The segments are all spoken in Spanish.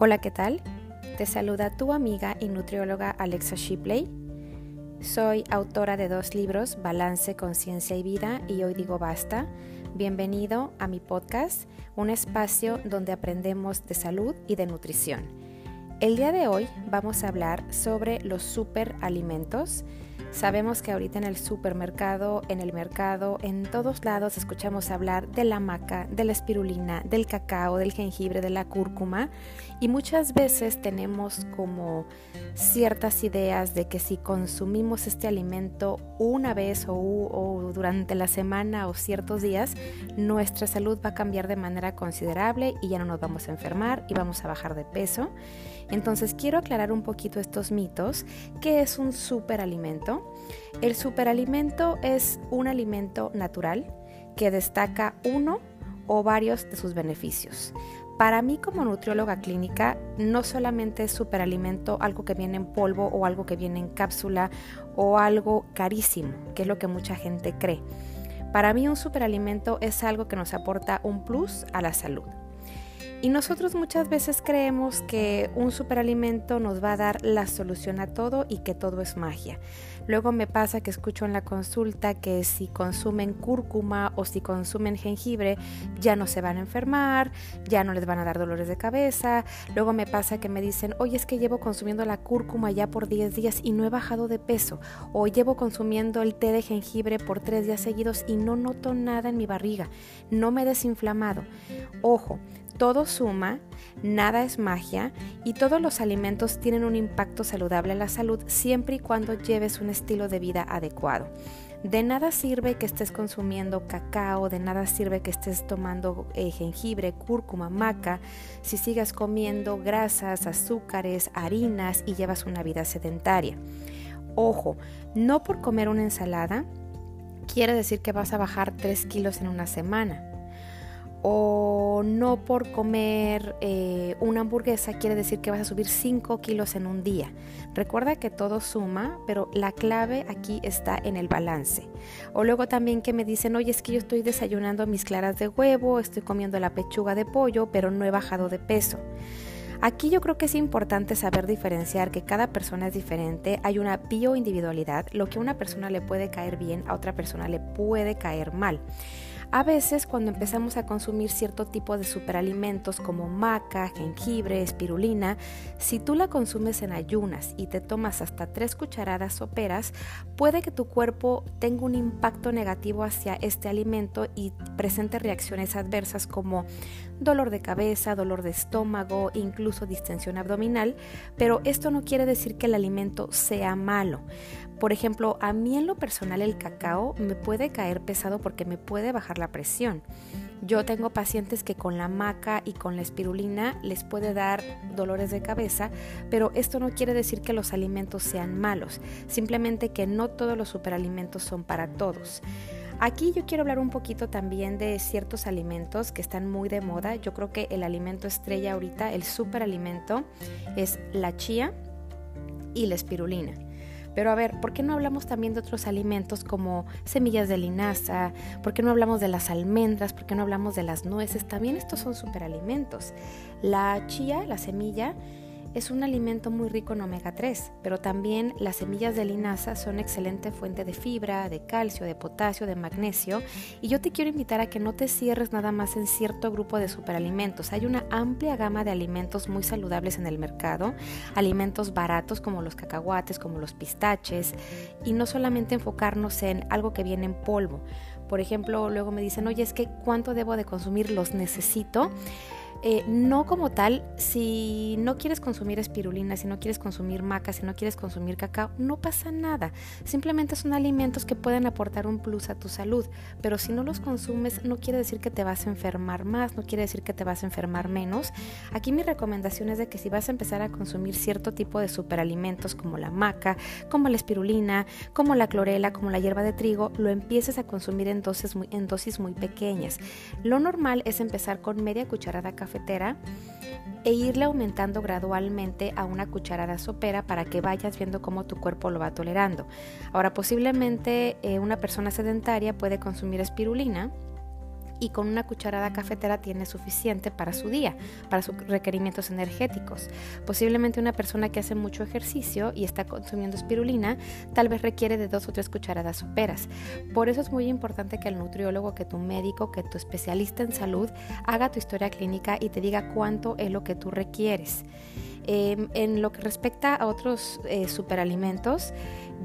Hola, ¿qué tal? Te saluda tu amiga y nutrióloga Alexa Shipley. Soy autora de dos libros, Balance, Conciencia y Vida, y hoy digo basta. Bienvenido a mi podcast, un espacio donde aprendemos de salud y de nutrición. El día de hoy vamos a hablar sobre los superalimentos Sabemos que ahorita en el supermercado, en el mercado, en todos lados escuchamos hablar de la maca, de la espirulina, del cacao, del jengibre, de la cúrcuma y muchas veces tenemos como ciertas ideas de que si consumimos este alimento una vez o, durante la semana o ciertos días, nuestra salud va a cambiar de manera considerable y ya no nos vamos a enfermar y vamos a bajar de peso. Entonces quiero aclarar un poquito estos mitos. ¿Qué es un superalimento? El superalimento es un alimento natural que destaca uno o varios de sus beneficios. Para mí como nutrióloga clínica, no solamente es superalimento algo que viene en polvo o algo que viene en cápsula o algo carísimo, que es lo que mucha gente cree. Para mí un superalimento es algo que nos aporta un plus a la salud. Y nosotros muchas veces creemos que un superalimento nos va a dar la solución a todo y que todo es magia. Luego me pasa que escucho en la consulta que si consumen cúrcuma o si consumen jengibre ya no se van a enfermar, ya no les van a dar dolores de cabeza. Luego me pasa que me dicen, oye es que llevo consumiendo la cúrcuma ya por 10 días y no he bajado de peso. O llevo consumiendo el té de jengibre por 3 días seguidos y no noto nada en mi barriga. No me he desinflamado. Ojo, todo suma, nada es magia y todos los alimentos tienen un impacto saludable en la salud siempre y cuando lleves un estilo de vida adecuado. De nada sirve que estés consumiendo cacao, de nada sirve que estés tomando eh, jengibre, cúrcuma, maca, si sigas comiendo grasas, azúcares, harinas y llevas una vida sedentaria. Ojo, no por comer una ensalada quiere decir que vas a bajar 3 kilos en una semana o no por comer eh, una hamburguesa quiere decir que vas a subir 5 kilos en un día. Recuerda que todo suma, pero la clave aquí está en el balance. O luego también que me dicen, oye, es que yo estoy desayunando mis claras de huevo, estoy comiendo la pechuga de pollo, pero no he bajado de peso. Aquí yo creo que es importante saber diferenciar que cada persona es diferente, hay una bioindividualidad, lo que a una persona le puede caer bien, a otra persona le puede caer mal. A veces cuando empezamos a consumir cierto tipo de superalimentos como maca, jengibre, espirulina, si tú la consumes en ayunas y te tomas hasta tres cucharadas soperas, puede que tu cuerpo tenga un impacto negativo hacia este alimento y presente reacciones adversas como dolor de cabeza, dolor de estómago, incluso distensión abdominal, pero esto no quiere decir que el alimento sea malo. Por ejemplo, a mí en lo personal el cacao me puede caer pesado porque me puede bajar la presión. Yo tengo pacientes que con la maca y con la espirulina les puede dar dolores de cabeza, pero esto no quiere decir que los alimentos sean malos, simplemente que no todos los superalimentos son para todos. Aquí yo quiero hablar un poquito también de ciertos alimentos que están muy de moda. Yo creo que el alimento estrella ahorita, el superalimento, es la chía y la espirulina. Pero a ver, ¿por qué no hablamos también de otros alimentos como semillas de linaza? ¿Por qué no hablamos de las almendras? ¿Por qué no hablamos de las nueces? También estos son superalimentos. La chía, la semilla, es un alimento muy rico en omega 3, pero también las semillas de linaza son excelente fuente de fibra, de calcio, de potasio, de magnesio. Y yo te quiero invitar a que no te cierres nada más en cierto grupo de superalimentos. Hay una amplia gama de alimentos muy saludables en el mercado, alimentos baratos como los cacahuates, como los pistaches, y no solamente enfocarnos en algo que viene en polvo. Por ejemplo, luego me dicen, oye, es que cuánto debo de consumir, los necesito. Eh, no como tal, si no quieres consumir espirulina, si no quieres consumir maca, si no quieres consumir cacao, no pasa nada. Simplemente son alimentos que pueden aportar un plus a tu salud, pero si no los consumes no quiere decir que te vas a enfermar más, no quiere decir que te vas a enfermar menos. Aquí mi recomendación es de que si vas a empezar a consumir cierto tipo de superalimentos como la maca, como la espirulina, como la clorela, como la hierba de trigo, lo empieces a consumir en dosis muy, pequeñas. Lo normal es empezar con media cucharada café e irle aumentando gradualmente a una cucharada sopera para que vayas viendo cómo tu cuerpo lo va tolerando. Ahora, posiblemente eh, una persona sedentaria puede consumir espirulina y con una cucharada cafetera tiene suficiente para su día, para sus requerimientos energéticos. Posiblemente una persona que hace mucho ejercicio y está consumiendo espirulina tal vez requiere de dos o tres cucharadas soperas. Por eso es muy importante que el nutriólogo, que tu médico, que tu especialista en salud haga tu historia clínica y te diga cuánto es lo que tú requieres. Em, en lo que respecta a otros eh, superalimentos,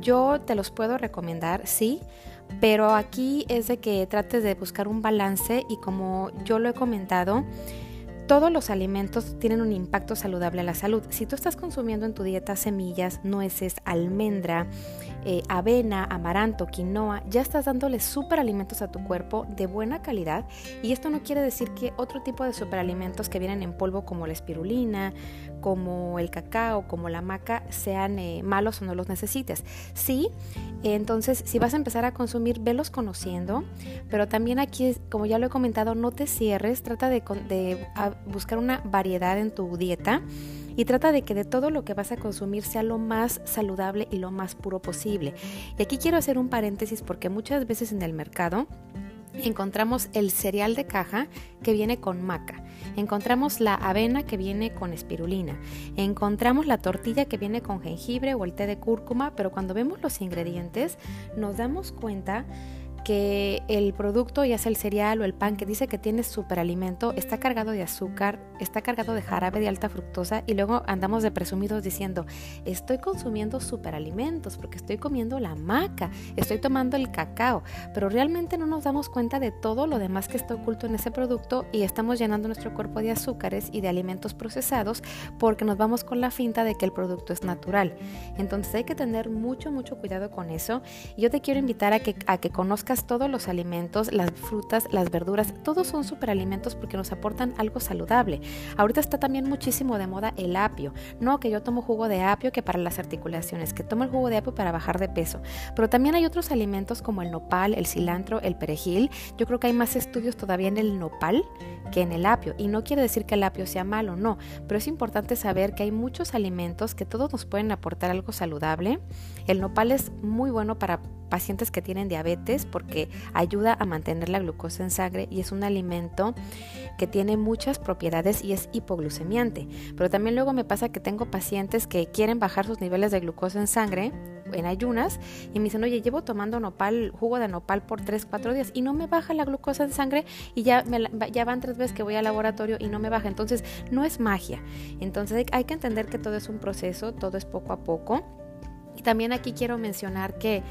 yo te los puedo recomendar, sí, pero aquí es de que trates de buscar un balance y como yo lo he comentado, todos los alimentos tienen un impacto saludable a la salud. Si tú estás consumiendo en tu dieta semillas, nueces, almendra, eh, avena, amaranto, quinoa, ya estás dándole superalimentos a tu cuerpo de buena calidad y esto no quiere decir que otro tipo de superalimentos que vienen en polvo como la espirulina, como el cacao, como la maca, sean eh, malos o no los necesites. Sí, entonces si vas a empezar a consumir, velos conociendo, pero también aquí, como ya lo he comentado, no te cierres, trata de, de buscar una variedad en tu dieta y trata de que de todo lo que vas a consumir sea lo más saludable y lo más puro posible. Y aquí quiero hacer un paréntesis porque muchas veces en el mercado encontramos el cereal de caja que viene con maca, encontramos la avena que viene con espirulina, encontramos la tortilla que viene con jengibre o el té de cúrcuma, pero cuando vemos los ingredientes nos damos cuenta que el producto, ya sea el cereal o el pan que dice que tiene superalimento, está cargado de azúcar, está cargado de jarabe de alta fructosa y luego andamos de presumidos diciendo, estoy consumiendo superalimentos porque estoy comiendo la maca, estoy tomando el cacao, pero realmente no nos damos cuenta de todo lo demás que está oculto en ese producto y estamos llenando nuestro cuerpo de azúcares y de alimentos procesados porque nos vamos con la finta de que el producto es natural. Entonces hay que tener mucho, mucho cuidado con eso. Yo te quiero invitar a que, a que conozcas todos los alimentos, las frutas, las verduras, todos son superalimentos porque nos aportan algo saludable. Ahorita está también muchísimo de moda el apio. No que yo tomo jugo de apio que para las articulaciones, que tomo el jugo de apio para bajar de peso. Pero también hay otros alimentos como el nopal, el cilantro, el perejil. Yo creo que hay más estudios todavía en el nopal que en el apio. Y no quiere decir que el apio sea malo, no. Pero es importante saber que hay muchos alimentos que todos nos pueden aportar algo saludable. El nopal es muy bueno para pacientes que tienen diabetes porque ayuda a mantener la glucosa en sangre y es un alimento que tiene muchas propiedades y es hipoglucemiante. Pero también luego me pasa que tengo pacientes que quieren bajar sus niveles de glucosa en sangre en ayunas y me dicen, oye, llevo tomando nopal, jugo de nopal por 3, 4 días y no me baja la glucosa en sangre y ya, ya van tres veces que voy al laboratorio y no me baja. Entonces, no es magia. Entonces, hay que entender que todo es un proceso, todo es poco a poco. Y también aquí quiero mencionar que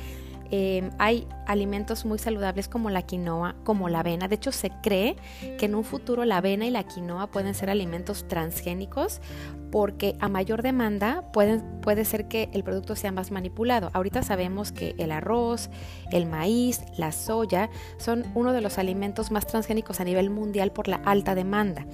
Em, hay alimentos muy saludables como la quinoa, como la avena. De hecho, se cree que en un futuro la avena y la quinoa pueden ser alimentos transgénicos porque a mayor demanda puede ser que el producto sea más manipulado. Ahorita sabemos que el arroz, el maíz, la soya son uno de los alimentos más transgénicos a nivel mundial por la alta demanda.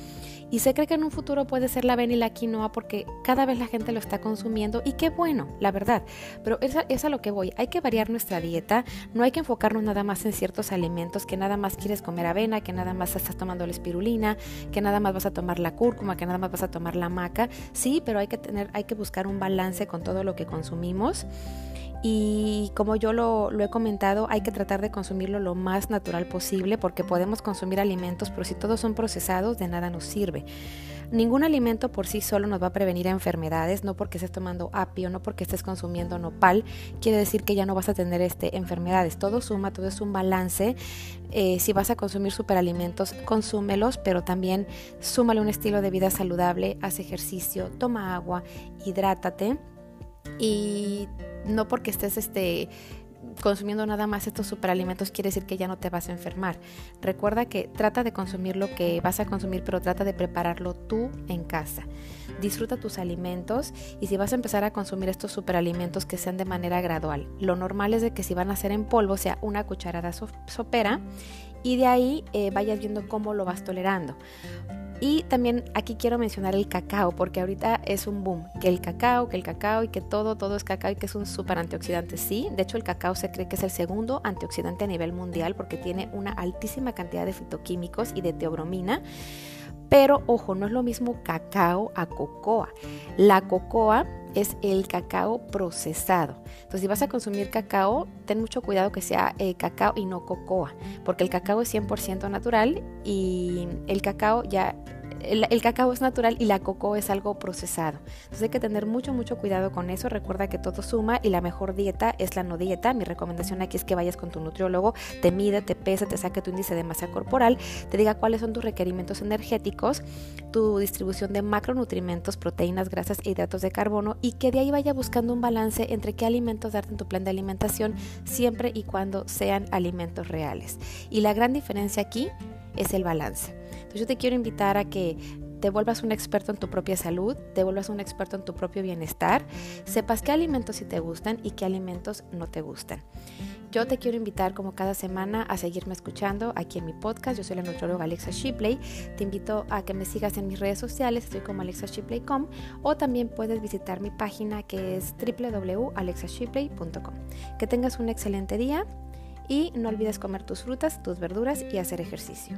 Y se cree que en un futuro puede ser la avena y la quinoa porque cada vez la gente lo está consumiendo y qué bueno, la verdad. Pero es a, es a lo que voy. Hay que variar nuestra dieta. No hay que enfocarnos nada más en ciertos alimentos, que nada más quieres comer avena, que nada más estás tomando la espirulina, que nada más vas a tomar la cúrcuma, que nada más vas a tomar la maca. Sí, pero hay que tener, hay que buscar un balance con todo lo que consumimos. Y como yo lo, he comentado, hay que tratar de consumirlo lo más natural posible porque podemos consumir alimentos, pero si todos son procesados, de nada nos sirve. Ningún alimento por sí solo nos va a prevenir enfermedades, no porque estés tomando apio, no porque estés consumiendo nopal, quiere decir que ya no vas a tener este, enfermedades. Todo suma, todo es un balance. Eh, si vas a consumir superalimentos, consúmelos, pero también súmale un estilo de vida saludable, haz ejercicio, toma agua, hidrátate y no porque estés este, consumiendo nada más estos superalimentos quiere decir que ya no te vas a enfermar. Recuerda que trata de consumir lo que vas a consumir, pero trata de prepararlo tú en casa. Disfruta tus alimentos y si vas a empezar a consumir estos superalimentos que sean de manera gradual. Lo normal es de que si van a ser en polvo sea una cucharada sopera y de ahí eh, vayas viendo cómo lo vas tolerando. Y también aquí quiero mencionar el cacao, porque ahorita es un boom, que el cacao, que el cacao y que todo, todo es cacao y que es un súper antioxidante. Sí, de hecho el cacao se cree que es el segundo antioxidante a nivel mundial porque tiene una altísima cantidad de fitoquímicos y de teobromina Pero ojo, no es lo mismo cacao a cocoa. La cocoa es el cacao procesado. Entonces, si vas a consumir cacao, ten mucho cuidado que sea eh, cacao y no cocoa, porque el cacao es 100% natural y el cacao ya el, cacao es natural y la coco es algo procesado. Entonces hay que tener mucho, mucho cuidado con eso. Recuerda que todo suma y la mejor dieta es la no dieta. Mi recomendación aquí es que vayas con tu nutriólogo, te mide, te pesa, te saque tu índice de masa corporal, te diga cuáles son tus requerimientos energéticos, tu distribución de macronutrientes, proteínas, grasas e hidratos de carbono y que de ahí vaya buscando un balance entre qué alimentos darte en tu plan de alimentación siempre y cuando sean alimentos reales. Y la gran diferencia aquí es el balance. Entonces yo te quiero invitar a que te vuelvas un experto en tu propia salud, te vuelvas un experto en tu propio bienestar, sepas qué alimentos sí te gustan y qué alimentos no te gustan. Yo te quiero invitar como cada semana a seguirme escuchando aquí en mi podcast. Yo soy la nutrióloga Alexa Shipley. Te invito a que me sigas en mis redes sociales, estoy como alexashipley.com o también puedes visitar mi página que es www.alexashipley.com. Que tengas un excelente día y no olvides comer tus frutas, tus verduras y hacer ejercicio.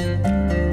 Música